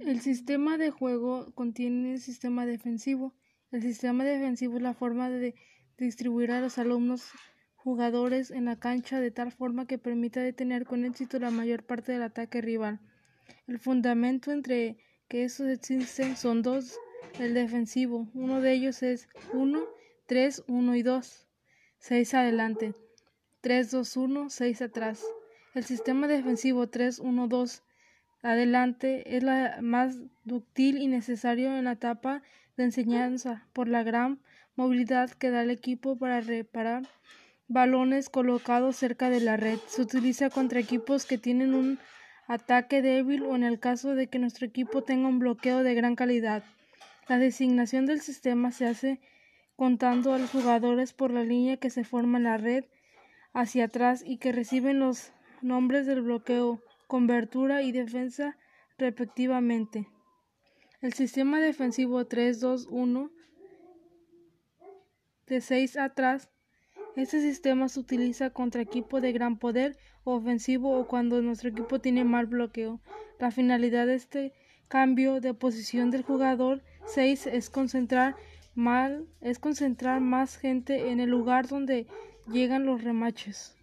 El sistema de juego contiene el sistema defensivo. El sistema defensivo es la forma de distribuir a los alumnos jugadores en la cancha de tal forma que permita detener con éxito la mayor parte del ataque rival. El fundamento entre que estos existen son dos. El defensivo, uno de ellos es 1, 3, 1 y 2. 6 adelante. 3, 2, 1, 6 atrás. El sistema defensivo 3, 1, 2 adelante es la más dúctil y necesario en la etapa de enseñanza por la gran movilidad que da el equipo para reparar balones colocados cerca de la red. Se utiliza contra equipos que tienen un ataque débil o en el caso de que nuestro equipo tenga un bloqueo de gran calidad. La designación del sistema se hace contando a los jugadores por la línea que se forma en la red hacia atrás y que reciben los nombres del bloqueo cobertura y defensa respectivamente. El sistema defensivo 3-2-1 de 6 atrás. Este sistema se utiliza contra equipo de gran poder ofensivo o cuando nuestro equipo tiene mal bloqueo. La finalidad de este cambio de posición del jugador 6 es concentrar mal, es concentrar más gente en el lugar donde llegan los remaches.